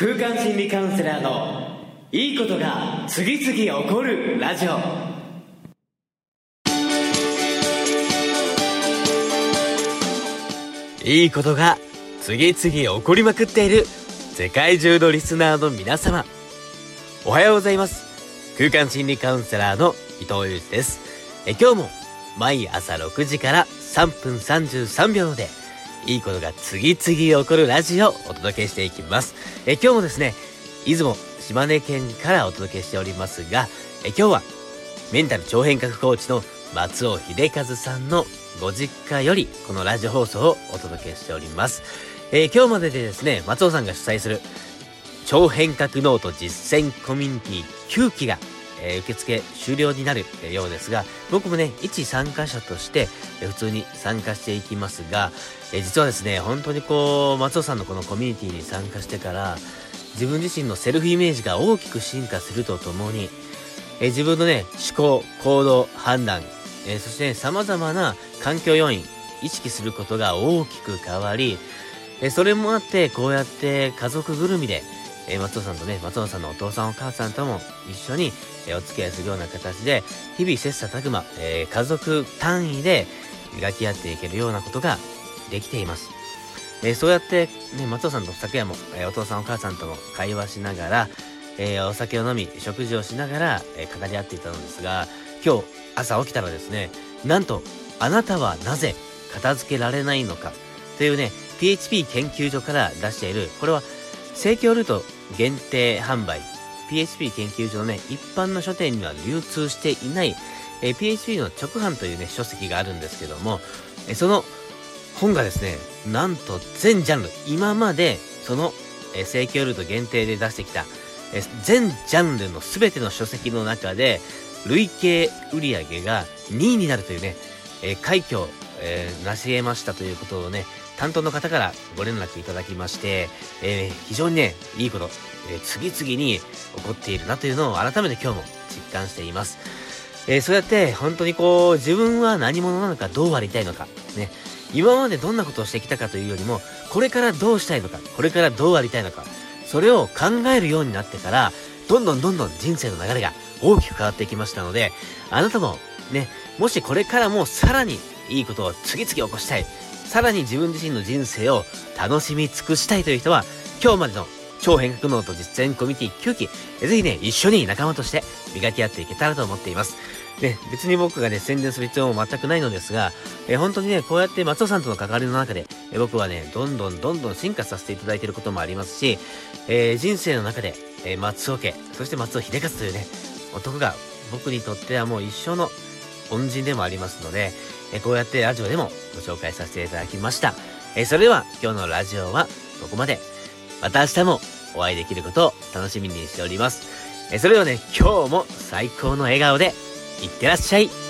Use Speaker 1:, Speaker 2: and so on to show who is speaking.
Speaker 1: 空間心理カウンセラーのいいことが次々起こるラジオ。いいことが次々起こりまくっている世界中のリスナーの皆様。おはようございます。空間心理カウンセラーの伊藤裕二です。え今日も毎朝6時から3分33秒でいいことが次々起こるラジオをお届けしていきます。え今日もですね、出雲、島根県からお届けしておりますが、え今日はメンタル超変革コーチの松尾秀和さんのご実家よりこのラジオ放送をお届けしております。え、今日まででですね、松尾さんが主催する超変革ノート実践コミュニティ9期がえ、受付終了になるようですが、僕もね、一参加者として、え、普通に参加していきますが、え、実はですね、本当にこう、松尾さんのこのコミュニティに参加してから、自分自身のセルフイメージが大きく進化するとともに、え自分のね、思考、行動、判断、えそして、ね、様々な環境要因、意識することが大きく変わり、えそれもあって、こうやって家族ぐるみで、え松尾さんとね、松尾さんのお父さんお母さんとも一緒に、えお付き合いするような形で、日々切磋琢磨、えー、家族単位で磨き合っていけるようなことができています。えー、そうやって、ね、松尾さんと昨夜も、えー、お父さんお母さんとも会話しながら、えお酒を飲み、食事をしながら、え語り合っていたのですが、今日朝起きたらですね、なんと、あなたはなぜ片付けられないのかというね、PHP 研究所から出している、これは、盛況ルート限定販売 PHP 研究所のね、一般の書店には流通していない、えー、PHP の直販というね、書籍があるんですけども、えー、その本がですね、なんと全ジャンル、今までその、えー、ルート限定で出してきた、えー、全ジャンルの全ての書籍の中で、累計売上が2位になるというね、えー、快挙、えー、成し得ましたということをね、担当の方からご連絡いただきまして、えー、非常にね、いいこと、えー、次々に起こっているなというのを改めて今日も実感しています。えー、そうやって本当にこう、自分は何者なのか、どうありたいのか、ね、今までどんなことをしてきたかというよりも、これからどうしたいのか、これからどうありたいのか、それを考えるようになってから、どんどんどんどん人生の流れが大きく変わっていきましたので、あなたもね、もしこれからもさらにいいことを次々起こしたい、さらに自分自身の人生を楽しみ尽くしたいという人は、今日までの超変革ノート実践コミュニティ9期、ぜひね、一緒に仲間として磨き合っていけたらと思っています。ね、別に僕がね、宣伝する必要も全くないのですが、え本当にね、こうやって松尾さんとの関わりの中で、え僕はね、どんどんどんどん進化させていただいていることもありますし、えー、人生の中で、え、松尾家、そして松尾秀勝というね、男が僕にとってはもう一生の恩人でもありますので、えこうやってラジオでもご紹介させていただきました。えそれでは今日のラジオはここまで。また明日もお会いできることを楽しみにしております。えそれではね、今日も最高の笑顔でいってらっしゃい。